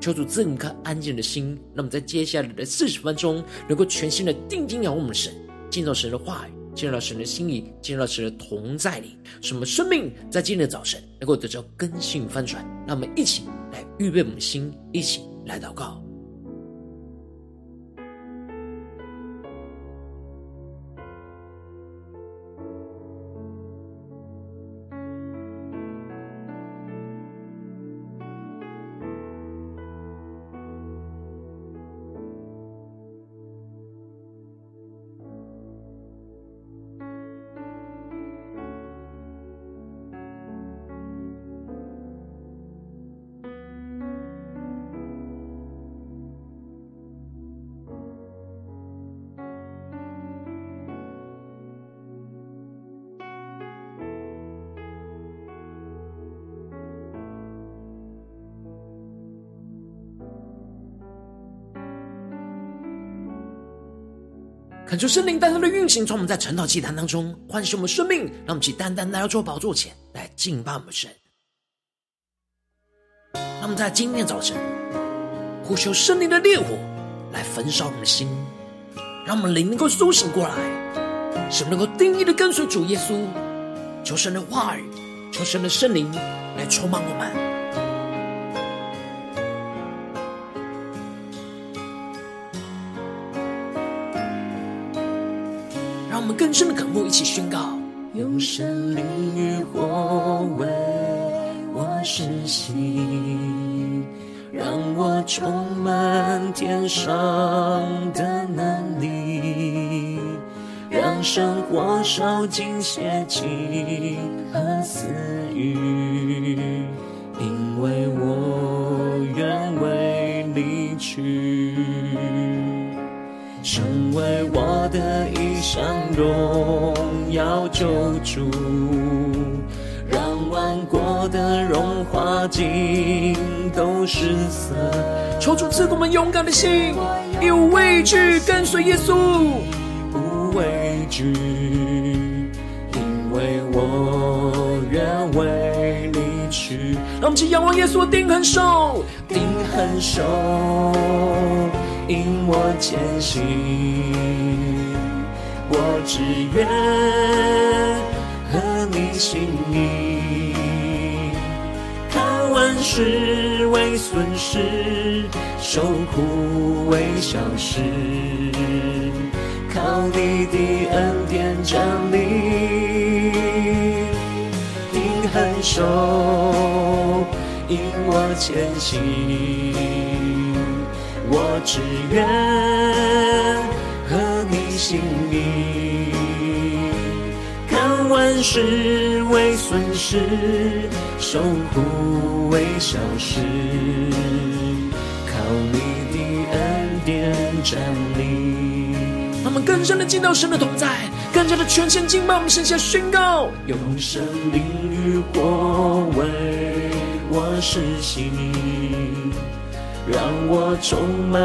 求主赐你一颗安静的心，那么在接下来的四十分钟，能够全心的定睛仰望我们的神，进入到神的话语，进入到神的心意，进入到神的同在里，什么生命在今天的早晨能够得到更新翻转。让我们一起来预备我们的心，一起来祷告。求圣灵单单的运行，从我们在晨祷祭坛当中唤醒我们生命，让我们去单单来到主宝座前来敬拜我们神。让我们在今天早晨呼求圣灵的烈火来焚烧我们的心，让我们灵能够苏醒过来，使能够定义的跟随主耶稣。求神的话语，求神的圣灵来充满我们。更深的渴慕，一起宣告：用神灵与火为我施洗，让我充满天上的能力，让生活烧尽邪气和私欲，因为我愿为你去。成为我的，荣耀救主，让万国的荣华尽都失色。求主赐给我们勇敢的心，有畏惧跟随耶稣，不畏惧，因为我愿为你去。让我们起仰望耶稣，定恒守，定恒守。引我前行，我只愿合你心意，看万事为损失，受苦为小事，靠你的恩典站立，定恒守，引我前行。我只愿合你心意，看万事为损失，守护为消失，靠你的恩典站立。他们更深的进到神的同在，更加的全心敬拜。我们向下宣告：用生命与火为我施洗。让我充满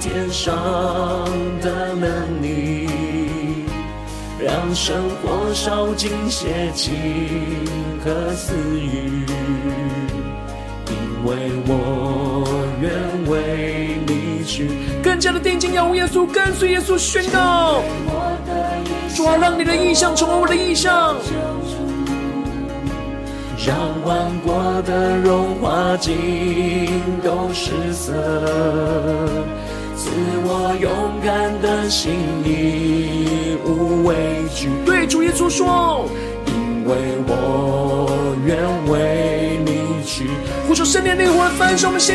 天上的能力，让生活烧尽邪情和私欲，因为我愿为你去。更加的定睛仰望耶稣，跟随耶稣宣告：主啊，让你的意象成为我的意象。让万国的荣华尽都失色，我勇敢的心，义无畏惧。对主耶稣说，因为我愿为你去。呼求圣灵的烈火焚烧我们心，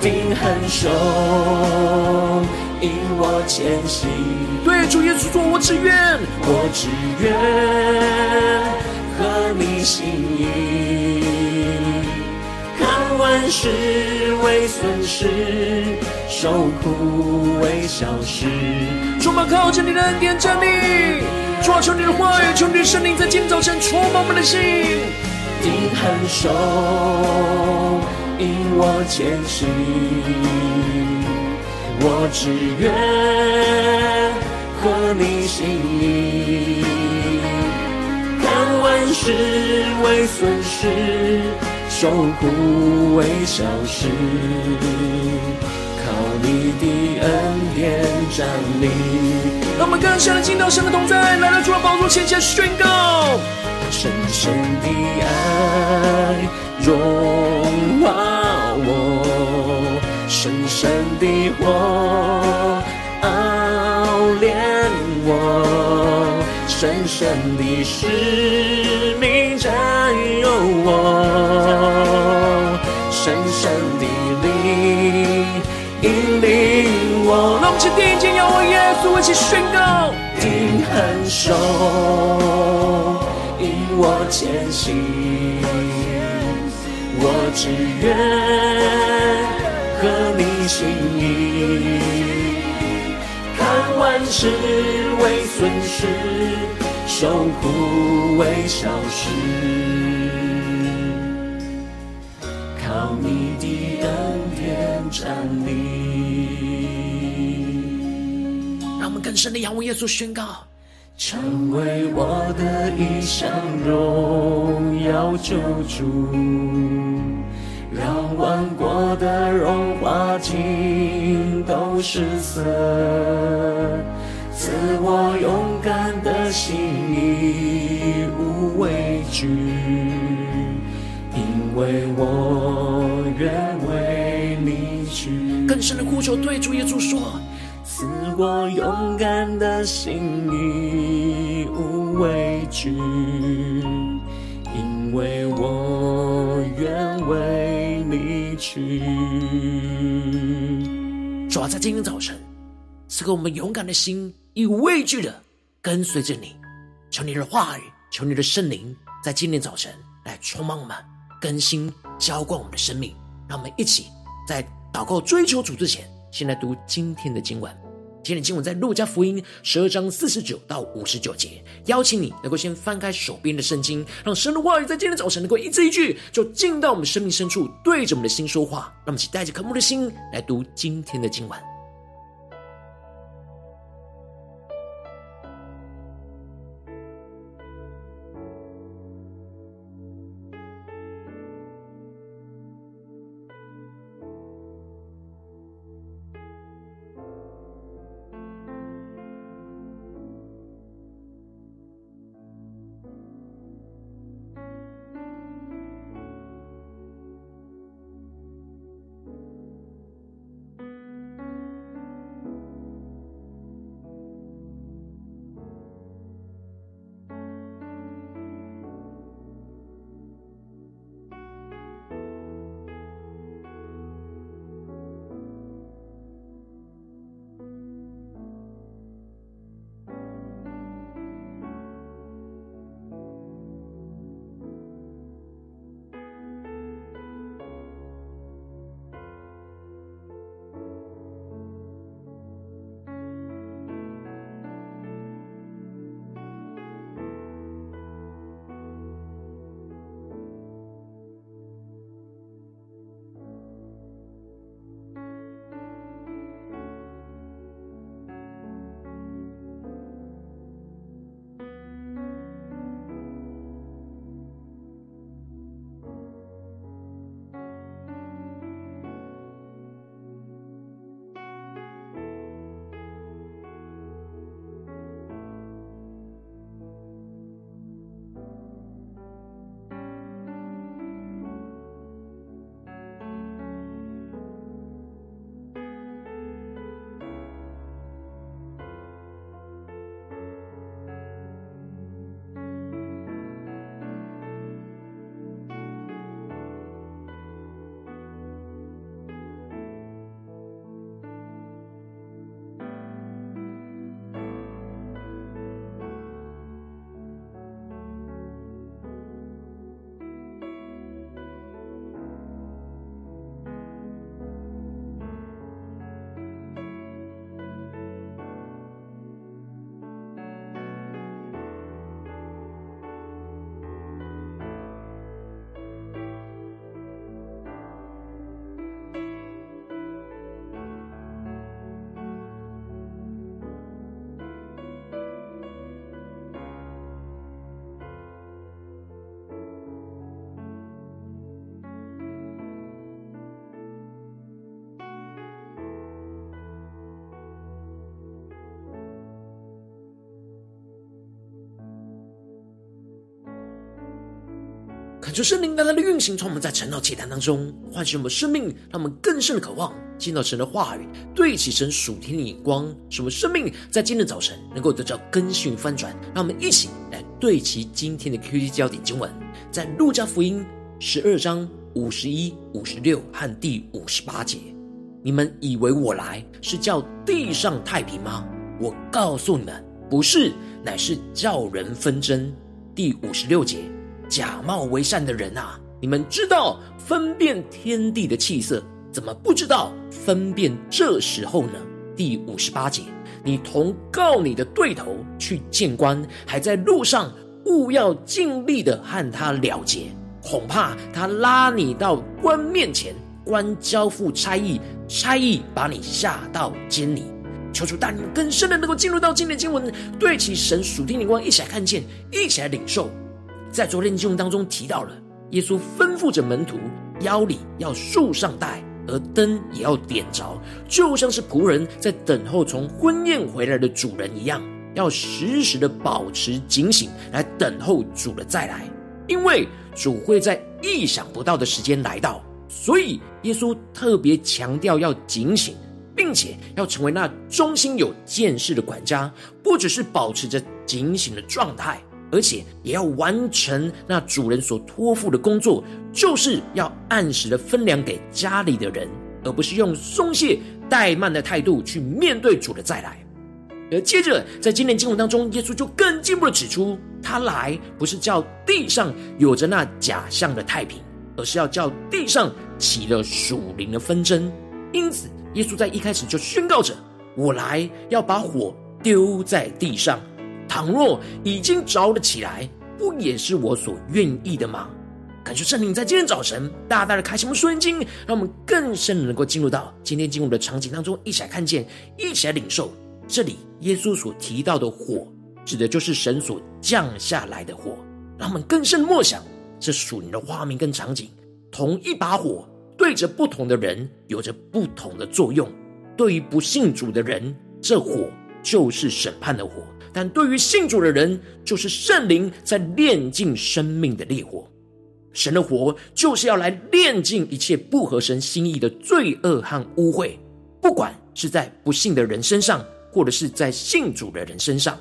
定恒守，引我前行。对主耶稣说：“我只愿，我只愿合你心意，万事为损失，受苦为小事。”主啊，靠着你的恩典站立，主啊，求你的话语，求你的圣灵在今早晨充满我们的心，定恒守，引我前行。我只愿合你心意，看万事为损失，受苦为小事，靠你的恩典站立。让我们更深的进到神的同在，来到主的宝座前，前宣告深深的爱融化我。深深的火熬炼我，深深的使命占有我，深深的灵引领我。让我们去听见仰望耶稣，一起宣告：定恒守，引我前行，我只愿。和你心意，万事为损失，受苦为小事，靠你的恩典站立。让我们更深的仰望耶稣，宣告：成为我的一生荣耀救主。让万国的荣华尽都失色，赐我勇敢的心，义无畏惧，因为我愿为你去。更深的呼求，对主耶稣说：赐我勇敢的心，义无畏惧，因为我愿为。去，主要，在今天早晨，赐给我们勇敢的心，以畏惧的跟随着你。求你的话语，求你的圣灵，在今天早晨来充满我们，更新浇灌我们的生命。让我们一起在祷告追求主之前，先来读今天的经文。今天今晚在路加福音十二章四十九到五十九节，邀请你能够先翻开手边的圣经，让神的话语在今天早晨能够一字一句，就进到我们生命深处，对着我们的心说话。让我们一起带着渴慕的心来读今天的今晚。恳求圣灵大大的运行，从我们在晨祷祈祷当中唤醒我们生命，让我们更深的渴望见到神的话语，对齐神属天的眼光，使我们生命在今天早晨能够得到更新与翻转。让我们一起来对齐今天的 QT 焦点经文，在路加福音十二章五十一、五十六和第五十八节。你们以为我来是叫地上太平吗？我告诉你们，不是，乃是叫人纷争。第五十六节。假冒为善的人啊，你们知道分辨天地的气色，怎么不知道分辨这时候呢？第五十八节，你同告你的对头去见官，还在路上，务要尽力的和他了结，恐怕他拉你到官面前，官交付差役，差役把你下到监里。求主带领更深的能够进入到今天的经文，对齐神属天灵光，一起来看见，一起来领受。在昨天经文当中提到了，耶稣吩咐着门徒腰里要束上带，而灯也要点着，就像是仆人在等候从婚宴回来的主人一样，要时时的保持警醒，来等候主的再来。因为主会在意想不到的时间来到，所以耶稣特别强调要警醒，并且要成为那忠心有见识的管家，不只是保持着警醒的状态。而且也要完成那主人所托付的工作，就是要按时的分粮给家里的人，而不是用松懈怠慢的态度去面对主的再来。而接着在今天经文当中，耶稣就更进一步的指出，他来不是叫地上有着那假象的太平，而是要叫地上起了属灵的纷争。因此，耶稣在一开始就宣告着：“我来要把火丢在地上。”倘若已经着了起来，不也是我所愿意的吗？感谢圣灵在今天早晨大大的开启我们属灵经，让我们更深的能够进入到今天进入的场景当中，一起来看见，一起来领受。这里耶稣所提到的火，指的就是神所降下来的火。让我们更深默想这属灵的画面跟场景。同一把火对着不同的人，有着不同的作用。对于不信主的人，这火就是审判的火。但对于信主的人，就是圣灵在炼尽生命的烈火。神的火就是要来炼尽一切不合神心意的罪恶和污秽，不管是在不信的人身上，或者是在信主的人身上。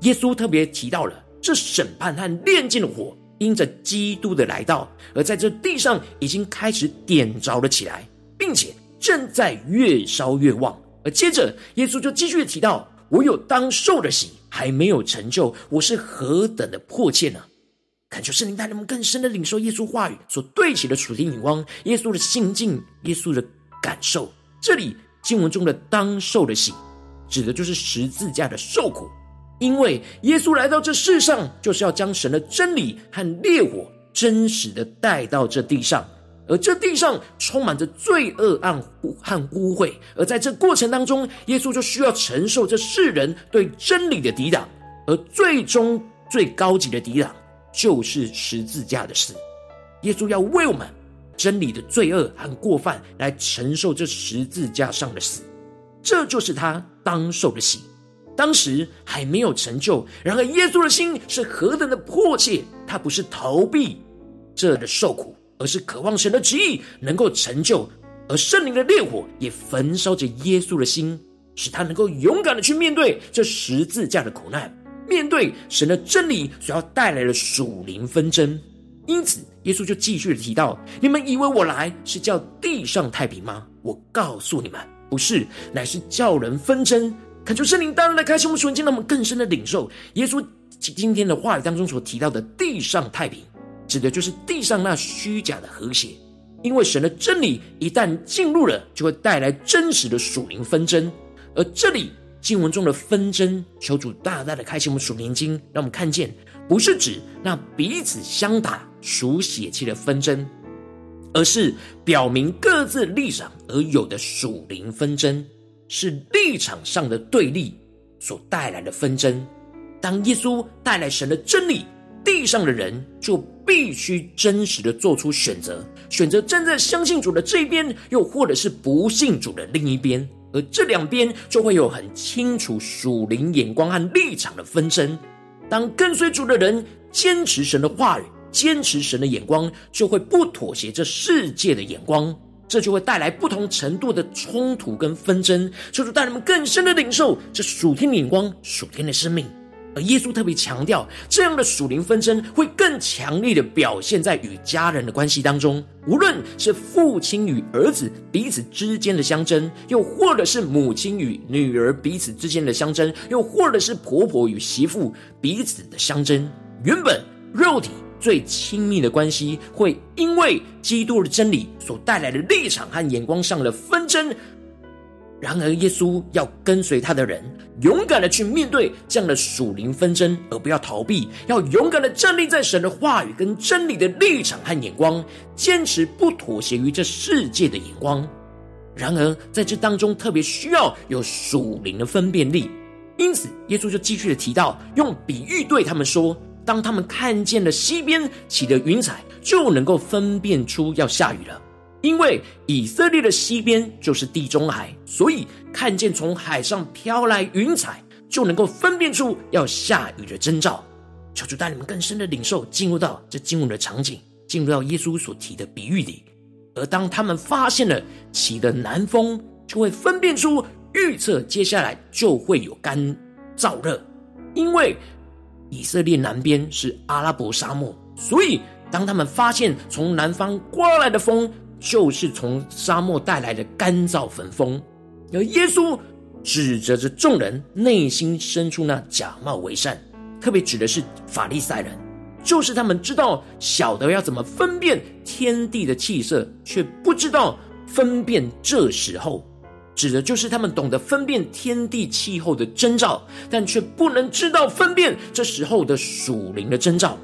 耶稣特别提到了这审判和炼尽的火，因着基督的来到，而在这地上已经开始点着了起来，并且正在越烧越旺。而接着，耶稣就继续提到。我有当受的喜还没有成就，我是何等的迫切呢？恳求圣灵带领我们更深的领受耶稣话语所对齐的属天眼光，耶稣的心境，耶稣的感受。这里经文中的当受的喜，指的就是十字架的受苦，因为耶稣来到这世上，就是要将神的真理和烈火真实的带到这地上。而这地上充满着罪恶、暗和污秽，而在这过程当中，耶稣就需要承受这世人对真理的抵挡，而最终最高级的抵挡就是十字架的死。耶稣要为我们真理的罪恶和过犯来承受这十字架上的死，这就是他当受的刑。当时还没有成就，然而耶稣的心是何等的迫切，他不是逃避这的受苦。而是渴望神的旨意能够成就，而圣灵的烈火也焚烧着耶稣的心，使他能够勇敢的去面对这十字架的苦难，面对神的真理所要带来的属灵纷争。因此，耶稣就继续的提到：“你们以为我来是叫地上太平吗？我告诉你们，不是，乃是叫人纷争。”恳求圣灵当然来开启我们属灵，让我们更深的领受耶稣今天的话语当中所提到的地上太平。指的就是地上那虚假的和谐，因为神的真理一旦进入了，就会带来真实的属灵纷争。而这里经文中的纷争，求主大大的开启我们属灵经，让我们看见，不是指那彼此相打、属血气的纷争，而是表明各自立场而有的属灵纷争，是立场上的对立所带来的纷争。当耶稣带来神的真理，地上的人就必须真实的做出选择，选择站在相信主的这一边，又或者是不信主的另一边，而这两边就会有很清楚属灵眼光和立场的纷争。当跟随主的人坚持神的话语，坚持神的眼光，就会不妥协这世界的眼光，这就会带来不同程度的冲突跟纷争，就是带人们更深的领受这属天的眼光、属天的生命。而耶稣特别强调，这样的属灵纷争会更强烈的表现在与家人的关系当中，无论是父亲与儿子彼此之间的相争，又或者是母亲与女儿彼此之间的相争，又或者是婆婆与媳妇彼此的相争。原本肉体最亲密的关系，会因为基督的真理所带来的立场和眼光上的纷争。然而，耶稣要跟随他的人，勇敢的去面对这样的属灵纷争，而不要逃避，要勇敢的站立在神的话语跟真理的立场和眼光，坚持不妥协于这世界的眼光。然而，在这当中特别需要有属灵的分辨力，因此，耶稣就继续的提到，用比喻对他们说：当他们看见了西边起的云彩，就能够分辨出要下雨了。因为以色列的西边就是地中海，所以看见从海上飘来云彩，就能够分辨出要下雨的征兆。求主带你们更深的领受，进入到这经文的场景，进入到耶稣所提的比喻里。而当他们发现了起的南风，就会分辨出预测接下来就会有干燥热。因为以色列南边是阿拉伯沙漠，所以当他们发现从南方刮来的风，就是从沙漠带来的干燥焚风，而耶稣指责着众人内心深处那假冒为善，特别指的是法利赛人，就是他们知道晓得要怎么分辨天地的气色，却不知道分辨这时候，指的就是他们懂得分辨天地气候的征兆，但却不能知道分辨这时候的属灵的征兆。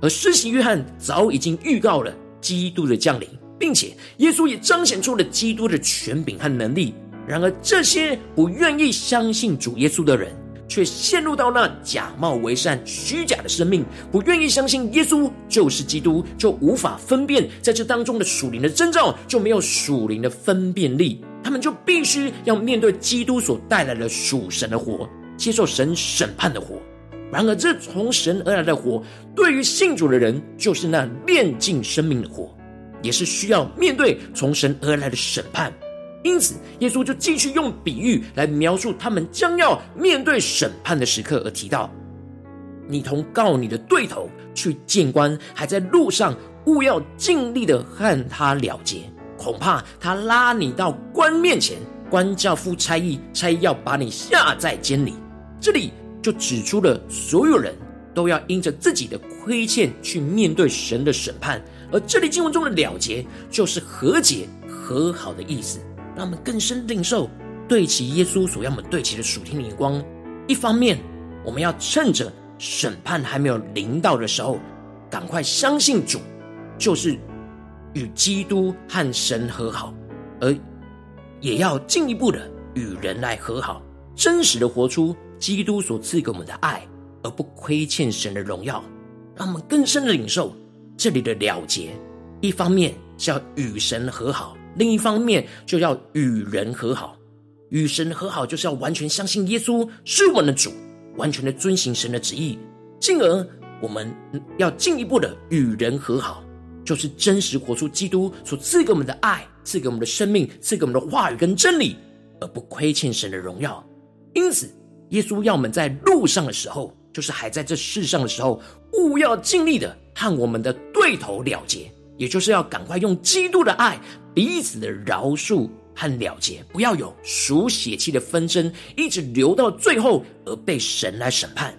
而施洗约翰早已经预告了基督的降临。并且，耶稣也彰显出了基督的权柄和能力。然而，这些不愿意相信主耶稣的人，却陷入到那假冒为善、虚假的生命，不愿意相信耶稣就是基督，就无法分辨在这当中的属灵的征兆，就没有属灵的分辨力。他们就必须要面对基督所带来的属神的火，接受神审判的火。然而，这从神而来的火，对于信主的人，就是那炼尽生命的火。也是需要面对从神而来的审判，因此耶稣就继续用比喻来描述他们将要面对审判的时刻，而提到：你同告你的对头去见官，还在路上，务要尽力的和他了结，恐怕他拉你到官面前，官叫夫差役，差役要把你下在监里。这里就指出了所有人都要因着自己的亏欠去面对神的审判。而这里经文中的了结，就是和解、和好的意思，让我们更深领受对齐耶稣所要我们对齐的属天的眼光。一方面，我们要趁着审判还没有临到的时候，赶快相信主，就是与基督和神和好；而也要进一步的与人来和好，真实的活出基督所赐给我们的爱，而不亏欠神的荣耀，让我们更深的领受。这里的了结，一方面是要与神和好，另一方面就要与人和好。与神和好，就是要完全相信耶稣是我们的主，完全的遵行神的旨意。进而，我们要进一步的与人和好，就是真实活出基督所赐给我们的爱，赐给我们的生命，赐给我们的话语跟真理，而不亏欠神的荣耀。因此，耶稣要我们在路上的时候，就是还在这世上的时候，务要尽力的。和我们的对头了结，也就是要赶快用基督的爱彼此的饶恕和了结，不要有属血气的纷争，一直留到最后而被神来审判。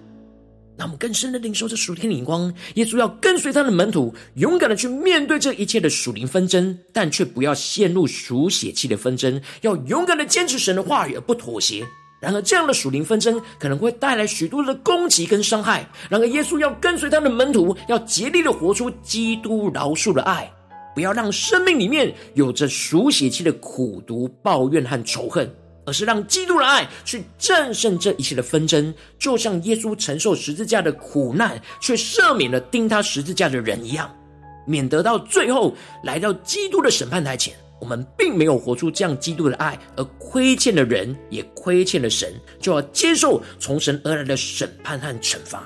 那我们更深的领受这属天的眼光，耶稣要跟随他的门徒，勇敢的去面对这一切的属灵纷争，但却不要陷入属血气的纷争，要勇敢的坚持神的话语而不妥协。然而，这样的属灵纷争可能会带来许多的攻击跟伤害。然而，耶稣要跟随他的门徒，要竭力的活出基督饶恕的爱，不要让生命里面有着属血气的苦毒、抱怨和仇恨，而是让基督的爱去战胜这一切的纷争。就像耶稣承受十字架的苦难，却赦免了钉他十字架的人一样，免得到最后来到基督的审判台前。我们并没有活出这样基督的爱，而亏欠了人，也亏欠了神，就要接受从神而来的审判和惩罚。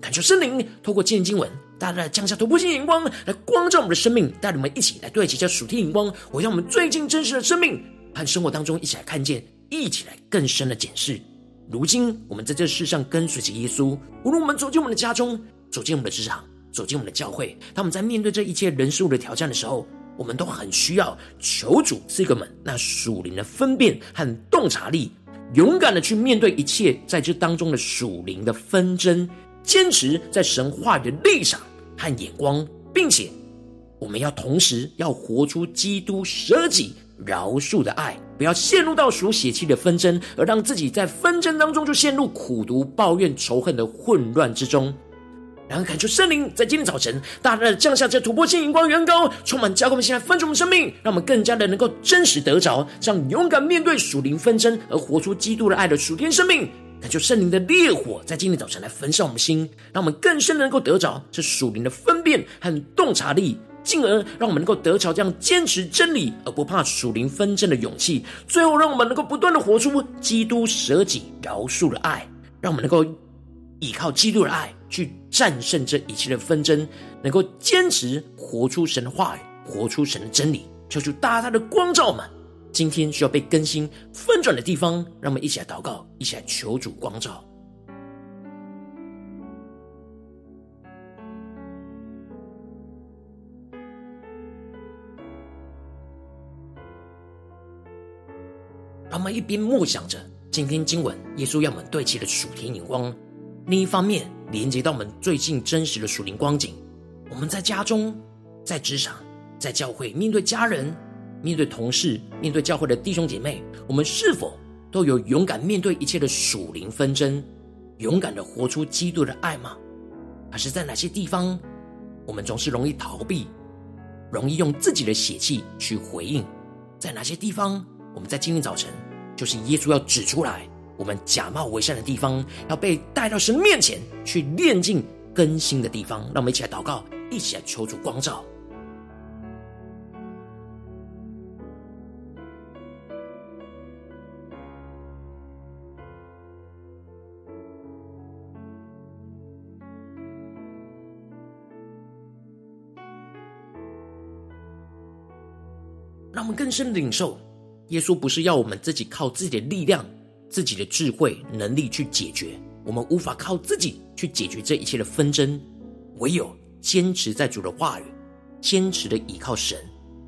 感求圣灵透过今天经文大大的降下突破性眼光，来光照我们的生命，带领我们一起来对齐这属天眼光，我让我们最近真实的生命和生活当中一起来看见，一起来更深的检视。如今我们在这世上跟随着耶稣，无论我们走进我们的家中，走进我们的职场，走进我们的教会，当我们在面对这一切人事物的挑战的时候，我们都很需要求主赐给我们那属灵的分辨和洞察力，勇敢的去面对一切在这当中的属灵的纷争，坚持在神话语的立场和眼光，并且我们要同时要活出基督舍己饶恕的爱，不要陷入到属血气的纷争，而让自己在纷争当中就陷入苦毒、抱怨、仇恨的混乱之中。然后，恳求圣灵在今天早晨大大的降下这突破性、荧光、远高，充满教灌我们，现在分盛我们生命，让我们更加的能够真实得着，这样勇敢面对属灵纷争，而活出基督的爱的属天生命。恳求圣灵的烈火在今天早晨来焚烧我们心，让我们更深的能够得着这属灵的分辨和洞察力，进而让我们能够得着这样坚持真理而不怕属灵纷争的勇气。最后，让我们能够不断的活出基督舍己饶恕的爱，让我们能够。依靠基督的爱去战胜这一切的纷争，能够坚持活出神的话语，活出神的真理，求主大大的光照们。今天需要被更新翻转的地方，让我们一起来祷告，一起来求主光照。让我们一边默想着今天经文，耶稣要我们对齐的属天眼光。另一方面，连接到我们最近真实的属灵光景，我们在家中、在职场、在教会，面对家人、面对同事、面对教会的弟兄姐妹，我们是否都有勇敢面对一切的属灵纷争，勇敢的活出基督的爱吗？还是在哪些地方，我们总是容易逃避，容易用自己的血气去回应？在哪些地方，我们在今天早晨，就是耶稣要指出来。我们假冒为善的地方，要被带到神面前去炼净更新的地方，让我们一起来祷告，一起来求主光照。让我们更深的领受，耶稣不是要我们自己靠自己的力量。自己的智慧能力去解决，我们无法靠自己去解决这一切的纷争，唯有坚持在主的话语，坚持的依靠神，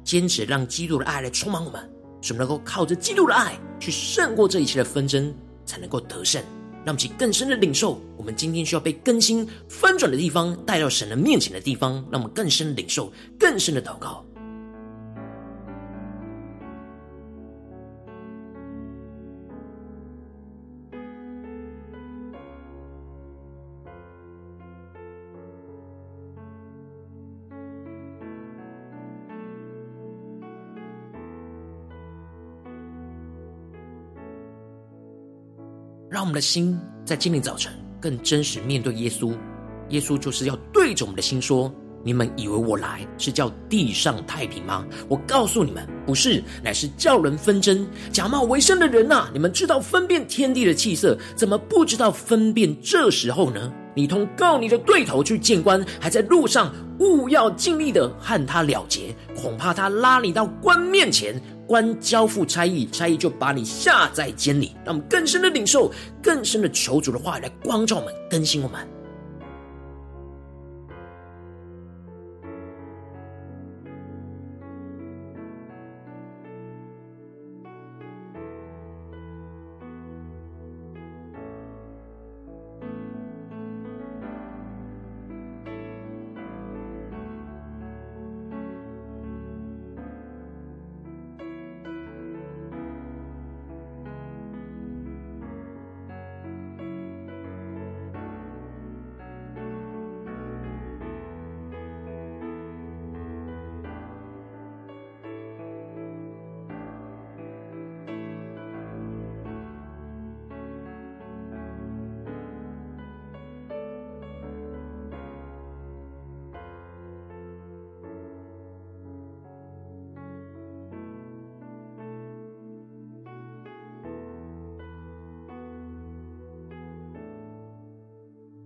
坚持让基督的爱来充满我们，使我们能够靠着基督的爱去胜过这一切的纷争，才能够得胜。让我们更深的领受，我们今天需要被更新翻转的地方，带到神的面前的地方，让我们更深的领受，更深的祷告。我们的心在今天早晨更真实面对耶稣。耶稣就是要对着我们的心说：“你们以为我来是叫地上太平吗？我告诉你们，不是，乃是叫人纷争。假冒为善的人呐，你们知道分辨天地的气色，怎么不知道分辨这时候呢？你同告你的对头去见官，还在路上，务要尽力的和他了结，恐怕他拉你到官面前。”官交付差役，差役就把你下在监里。让我们更深的领受，更深的求主的话来光照我们，更新我们。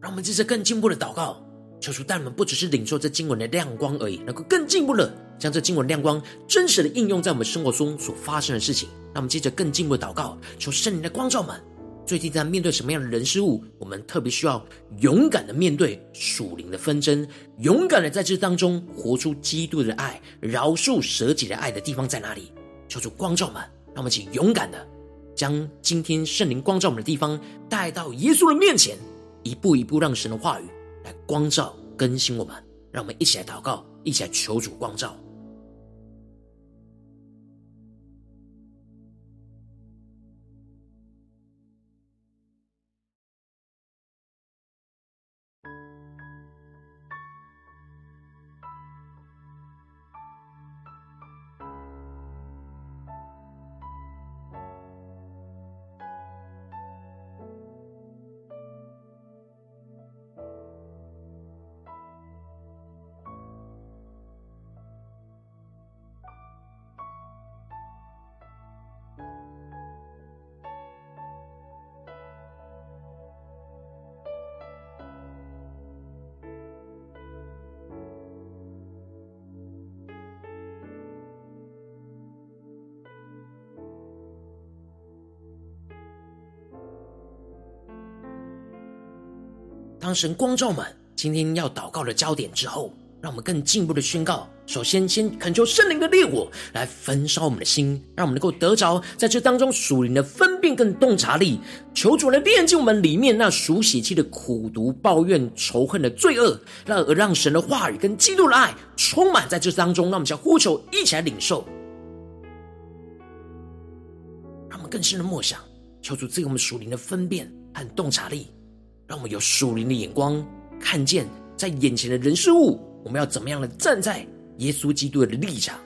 让我们这次更进一步的祷告，求主带我们不只是领受这经文的亮光而已，能够更进一步的将这经文亮光真实的应用在我们生活中所发生的事情。那我们接着更进一步的祷告，求圣灵的光照们。最近在面对什么样的人事物，我们特别需要勇敢的面对属灵的纷争，勇敢的在这当中活出基督的爱，饶恕舍己的爱的地方在哪里？求主光照们，让我们请勇敢的将今天圣灵光照我们的地方带到耶稣的面前，一步一步让神的话语来光照更新我们。让我们一起来祷告，一起来求主光照。当神光照满今天要祷告的焦点之后，让我们更进一步的宣告。首先，先恳求圣灵的烈火来焚烧我们的心，让我们能够得着在这当中属灵的分辨跟洞察力。求主来炼净我们里面那属血气的苦毒、抱怨、仇恨的罪恶，让而让神的话语跟基督的爱充满在这当中。让我们想呼求，一起来领受。让我们更深的默想，求主赐给我们属灵的分辨和洞察力。让我们有属灵的眼光，看见在眼前的人事物，我们要怎么样的站在耶稣基督的立场，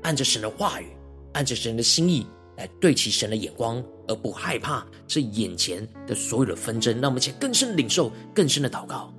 按着神的话语，按着神的心意来对齐神的眼光，而不害怕这眼前的所有的纷争。让我们且更深领受，更深的祷告。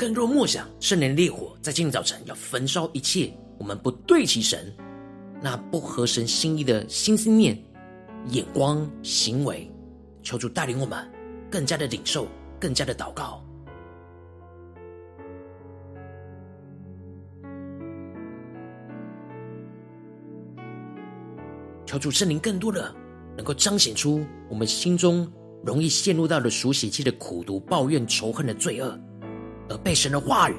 更多默想圣灵烈火，在今天早晨要焚烧一切我们不对齐神、那不合神心意的心思念、眼光、行为。求主带领我们更加的领受，更加的祷告。求主圣灵更多的能够彰显出我们心中容易陷入到的属血气的苦毒、抱怨、仇恨的罪恶。而被神的话语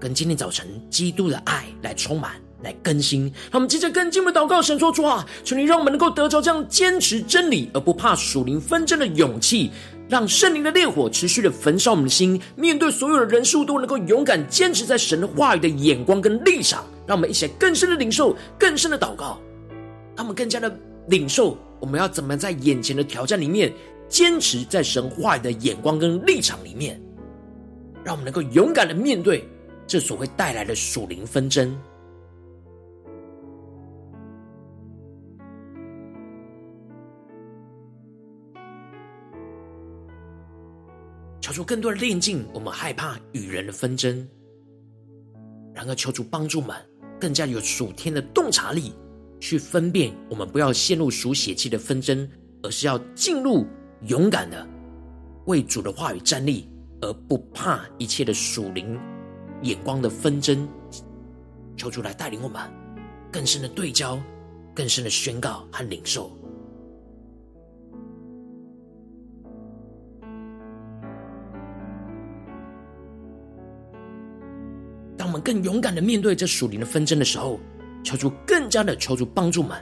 跟今天早晨基督的爱来充满、来更新，让我们接着跟进我们祷告，神说主啊，求你让我们能够得着这样坚持真理而不怕属灵纷争的勇气，让圣灵的烈火持续的焚烧我们的心，面对所有的人数都能够勇敢坚持在神的话语的眼光跟立场，让我们一起来更深的领受、更深的祷告，他们更加的领受我们要怎么在眼前的挑战里面坚持在神话语的眼光跟立场里面。让我们能够勇敢的面对这所会带来的属灵纷争，求主更多的炼净我们害怕与人的纷争。然而，求主帮助们更加有属天的洞察力，去分辨我们不要陷入属血气的纷争，而是要进入勇敢的为主的话语站立。而不怕一切的属灵眼光的纷争，求主来带领我们更深的对焦，更深的宣告和领受。当我们更勇敢的面对这属灵的纷争的时候，求主更加的求主帮助我们，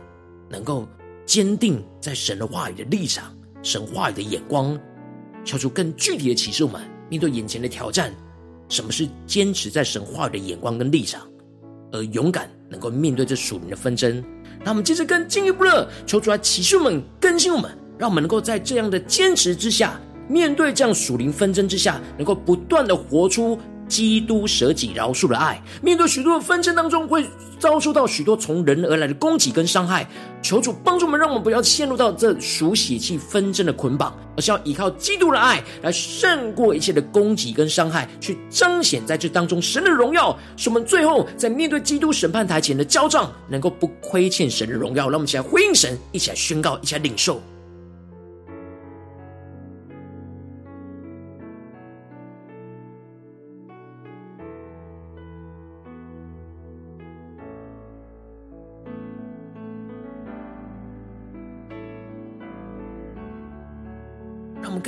能够坚定在神的话语的立场，神话语的眼光，求主更具体的启示我们。面对眼前的挑战，什么是坚持在神话语的眼光跟立场，而勇敢能够面对这属灵的纷争？那我们接着更进一步的求主来启示我们、更新我们，让我们能够在这样的坚持之下，面对这样属灵纷争之下，能够不断的活出基督舍己饶恕的爱。面对许多的纷争当中，会遭受到许多从人而来的攻击跟伤害。求主帮助我们，让我们不要陷入到这属血气纷争的捆绑，而是要依靠基督的爱来胜过一切的攻击跟伤害，去彰显在这当中神的荣耀。使我们最后在面对基督审判台前的交账，能够不亏欠神的荣耀。让我们一起来回应神，一起来宣告，一起来领受。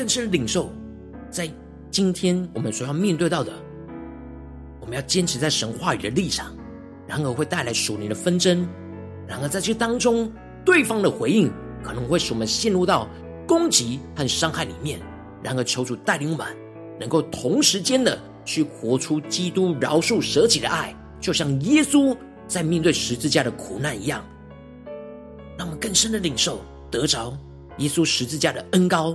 更深的领受，在今天我们所要面对到的，我们要坚持在神话语的立场，然而会带来属灵的纷争，然而在这当中，对方的回应可能会使我们陷入到攻击和伤害里面。然而求主带领我们，能够同时间的去活出基督饶恕舍己的爱，就像耶稣在面对十字架的苦难一样，让我们更深的领受得着耶稣十字架的恩膏。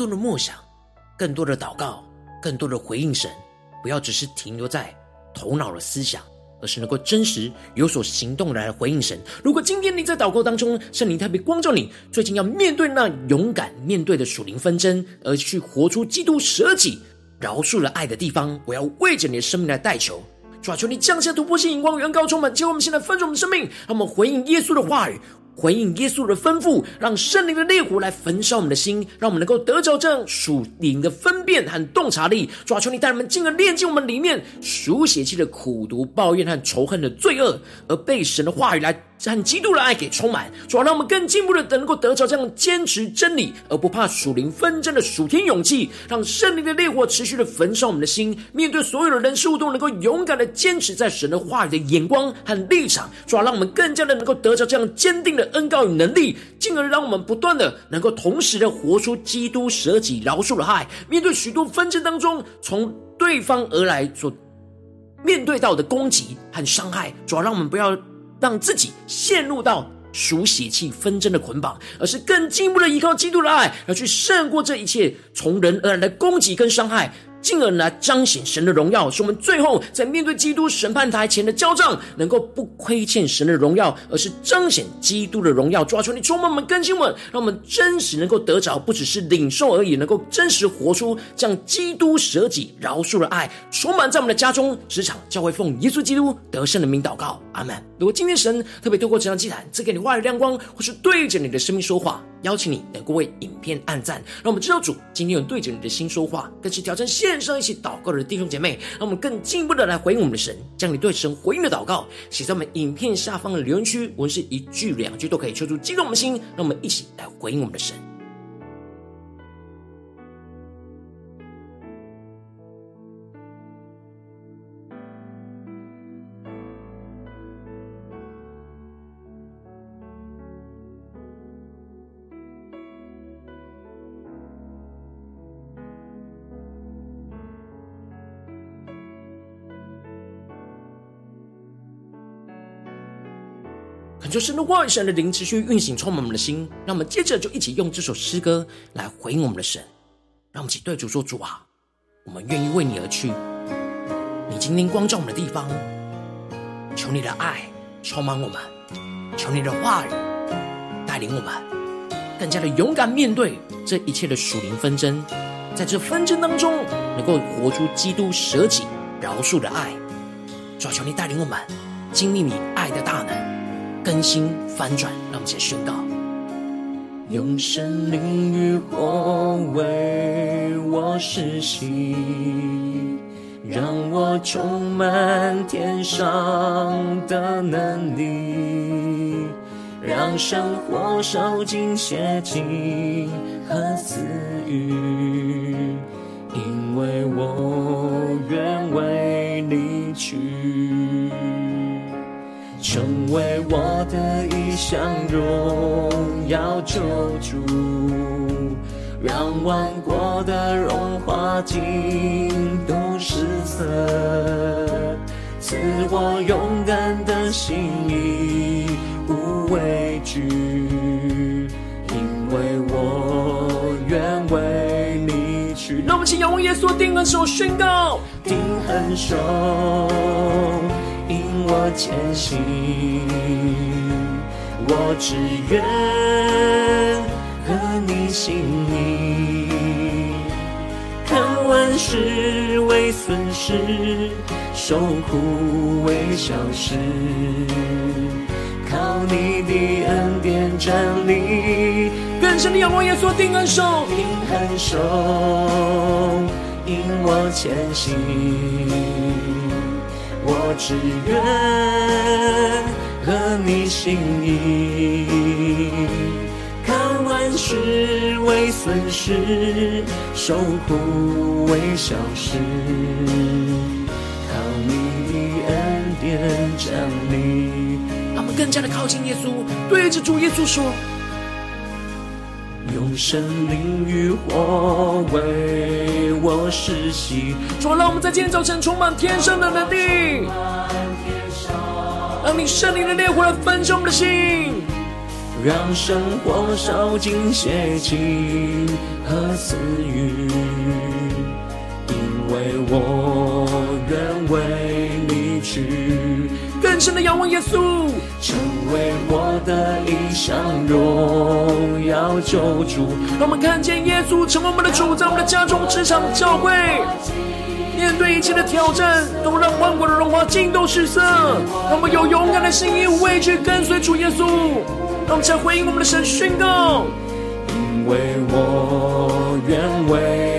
多的默想，更多的祷告，更多的回应神，不要只是停留在头脑的思想，而是能够真实有所行动来回应神。如果今天你在祷告当中，圣灵特别光照你，最近要面对那勇敢面对的属灵纷争，而去活出基督舍己饶恕了爱的地方，我要为着你的生命来代求，主啊，求你降下突破性眼光，远高充满，结果我们现在分盛我们生命，让我们回应耶稣的话语。回应耶稣的吩咐，让圣灵的烈火来焚烧我们的心，让我们能够得着这样属灵的分辨和洞察力。主啊，求你带人们进而炼净我们里面属血气的苦毒、抱怨和仇恨的罪恶，而被神的话语来。很基督的爱给充满，主要让我们更进步的能够得着这样坚持真理而不怕属灵纷争的属天勇气，让圣灵的烈火持续的焚烧我们的心，面对所有的人事物都能够勇敢的坚持在神的话语的眼光和立场，主要让我们更加的能够得着这样坚定的恩膏与能力，进而让我们不断的能够同时的活出基督舍己饶恕的爱，面对许多纷争当中从对方而来所面对到的攻击和伤害，主要让我们不要。让自己陷入到属血气纷争的捆绑，而是更进一步的依靠基督的爱，而去胜过这一切从人而来的攻击跟伤害。进而来彰显神的荣耀，使我们最后在面对基督审判台前的交账，能够不亏欠神的荣耀，而是彰显基督的荣耀。抓住，你充满我们、更新我们，让我们真实能够得着，不只是领受而已，能够真实活出将基督舍己饶恕的爱，充满在我们的家中、职场、教会，奉耶稣基督得胜的名祷告，阿门。如果今天神特别透过这张祭坛赐给你话语亮光，或是对着你的生命说话，邀请你能够为影片按赞，让我们知道主今天有对着你的心说话，更是挑战线上一起祷告的弟兄姐妹，让我们更进一步的来回应我们的神，将你对神回应的祷告写在我们影片下方的留言区，无论是一句两句都可以，求助激动我们的心，让我们一起来回应我们的神。就神的话语，神的灵持续运行，充满我们的心。让我们接着就一起用这首诗歌来回应我们的神。让我们一起对主说：“主啊，我们愿意为你而去。你今天光照我们的地方，求你的爱充满我们，求你的话语带领我们，更加的勇敢面对这一切的属灵纷争。在这纷争当中，能够活出基督舍己饶恕的爱。主啊，求你带领我们经历你爱的大能，更新翻转。让我们一起宣告。”用生命与火为我施洗，让我充满天上的能力，让生活烧尽邪情和私欲，因为我愿为你去。成为我的一项荣耀救主，让万国的荣华尽都失色，赐我勇敢的心，义无畏惧，因为我愿为你去。让我们请仰望耶稣，定恒手宣告，定恒手。引我前行，我只愿合你心意，看万事为损失，受苦为小事，靠你的恩典站立。更深的仰望耶稣，定恩手，定恒手，引我前行。我只愿合你心意，看万事为损失，受苦为小事，靠你的恩典站立。让我们更加的靠近耶稣，对着主耶稣说。神灵与火为我施洗，主，让我们在今天早晨充满天上的能力，让你圣灵的烈火来焚烧我们的心，让生活烧尽邪情和私欲，更深的仰望耶稣，成为我的一项荣耀救主。让我们看见耶稣成为我们的主，在我们的家中、职场、教会，面对一切的挑战，都让万国的荣华尽都失色。让我们有勇敢的心，意无畏惧跟随主耶稣。让我们再回应我们的神宣告，因为我愿为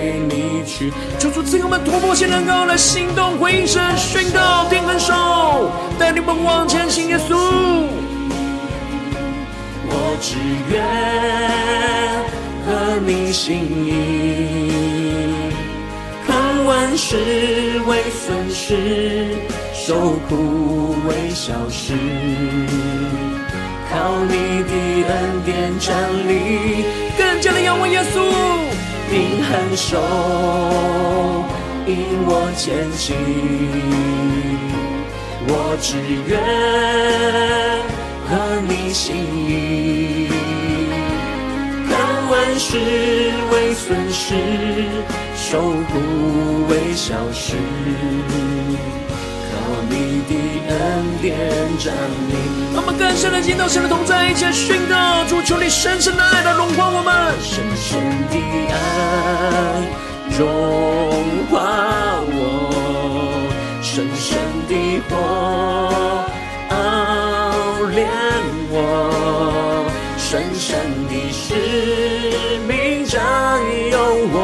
求主赐给我们突破性能够来行动，回应神宣告，定恒手，带领我们往前行。耶稣，我只愿合你心意，看万事为损失，受苦为小事，靠你的恩典站立，更加的仰望耶稣。定恒手，引我前行，我只愿和你心意，看万事为损失，守护为小事。恩典站立，让我们更深的进到神的同在，一起宣告，主求你深深的爱来融化我们，深深的爱融化我，深深的火熬炼我，深深的使命占有我，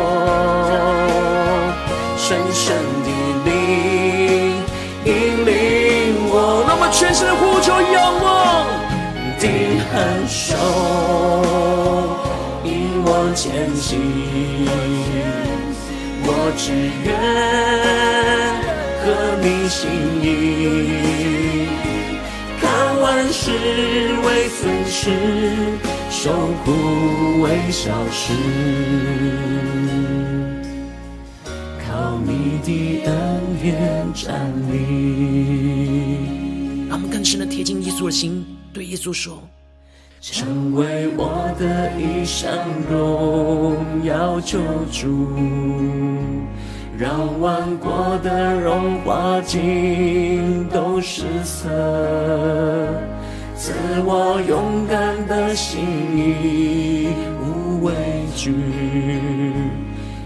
定恒手引我前行，我只愿合你心意，看万事为损失，受苦为小事，靠你的恩典站立。让我们更深的贴近耶稣的心，对耶稣说：成为我的一生荣耀救主，让万国的荣华尽都失色，赐我勇敢的心，意无畏惧，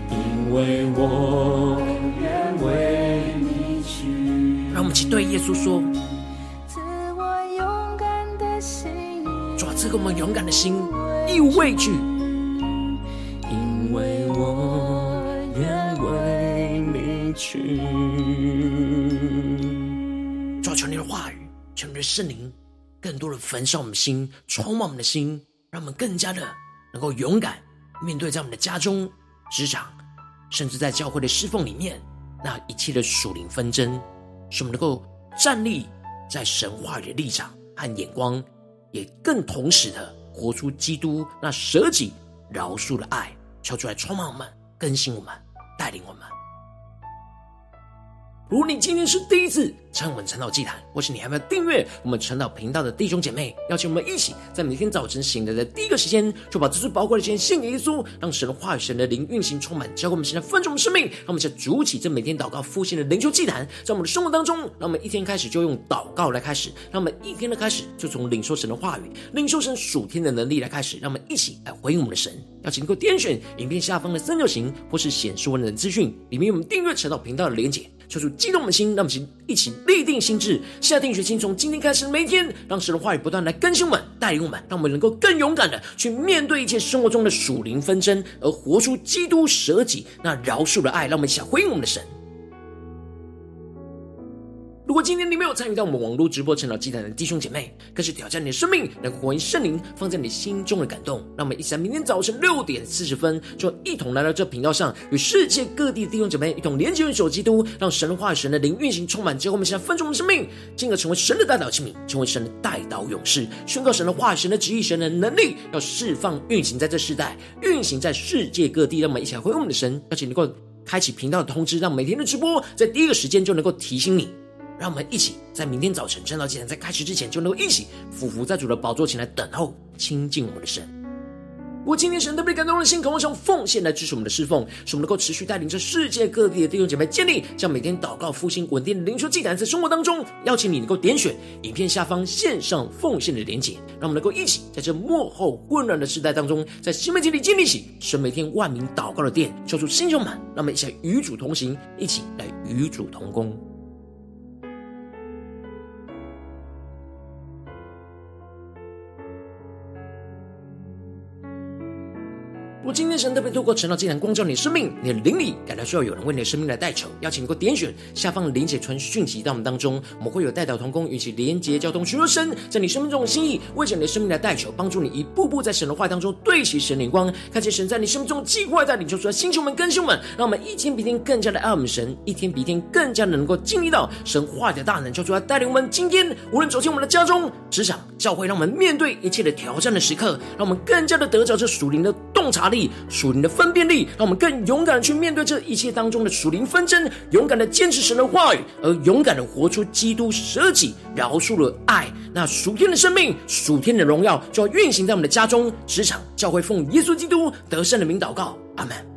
因为我愿为你去。让我们一起对耶稣说。赐给我们勇敢的心，义无畏惧，因为我愿为你去。抓求你的话语，求你的圣灵，更多的焚烧我们的心，充满我们的心，让我们更加的能够勇敢面对在我们的家中、职场，甚至在教会的侍奉里面，那一切的属灵纷争，使我们能够站立在神话语的立场和眼光。也更同时的活出基督那舍己饶恕的爱，求出来充满我们，更新我们，带领我们。如果你今天是第一次参我们晨祷祭坛，或是你还没有订阅我们晨祷频道的弟兄姐妹，邀请我们一起在每天早晨醒来的第一个时间，就把这最宝贵的时间献给耶稣，让神的话语、神的灵运行充满，教给我们现在分盛的生命。让我们在主起这每天祷告复兴的灵修祭坛，在我们的生活当中，让我们一天开始就用祷告来开始，让我们一天的开始就从领受神的话语、领受神属天的能力来开始，让我们一起来回应我们的神。邀请能够点选影片下方的三角形，或是显示文的资讯里面有我们订阅晨祷频道的连结。求主激动我们的心，让我们一起立定心智，下定决心，从今天开始每天，让神的话语不断来更新我们、带领我们，让我们能够更勇敢的去面对一切生活中的属灵纷争，而活出基督舍己那饶恕的爱。让我们一起回应我们的神。如果今天你没有参与到我们网络直播晨祷祭坛的弟兄姐妹，更是挑战你的生命，能回应圣灵放在你心中的感动。让我们一起在明天早晨六点四十分，就一同来到这频道上，与世界各地的弟兄姐妹一同连接、用手基督，让神的话语、神的灵运行充满。结果我们现在分出我们的生命，进而成为神的代祷器皿，成为神的代祷勇士，宣告神的话语、神的旨意、神的能力，要释放运行在这世代，运行在世界各地。让我们一起来回应我们的神，邀请你能够开启频道的通知，让每天的直播在第一个时间就能够提醒你。让我们一起在明天早晨晨祷祭坛在开始之前，就能够一起俯伏在主的宝座前来等候亲近我们的神。我今天神特别感动的心，渴望用奉献来支持我们的侍奉，使我们能够持续带领着世界各地的弟兄姐妹建立，将每天祷告复兴稳定的灵修祭坛在生活当中。邀请你能够点选影片下方线上奉献的连结，让我们能够一起在这幕后混乱的时代当中，在新媒体里建立起神每天万名祷告的殿，求主弟兄们，让我们一起来与主同行，一起来与主同工。我今天神特别透过陈老，竟然光照你生命，你的灵里感到需要有人为你的生命来代求，邀请你给我点选下方的连结传讯息到我们当中，我们会有代祷同工与其连结交通，寻求神在你生命中的心意，为着你的生命来代求，帮助你一步步在神的话当中对齐神灵光，看见神在你生命中计划带领，求出来星球们、更新们，让我们一天比一天更加的爱我们神，一天比一天更加的能够经历到神话的大能，求出来带领我们。今天无论走进我们的家中、职场、教会，让我们面对一切的挑战的时刻，让我们更加的得着这属灵的洞察力、属灵的分辨力，让我们更勇敢的去面对这一切当中的属灵纷争，勇敢的坚持神的话语，而勇敢的活出基督舍己饶恕的爱。那属天的生命、属天的荣耀，就要运行在我们的家中、职场、教会，奉耶稣基督得胜的名祷告，阿门。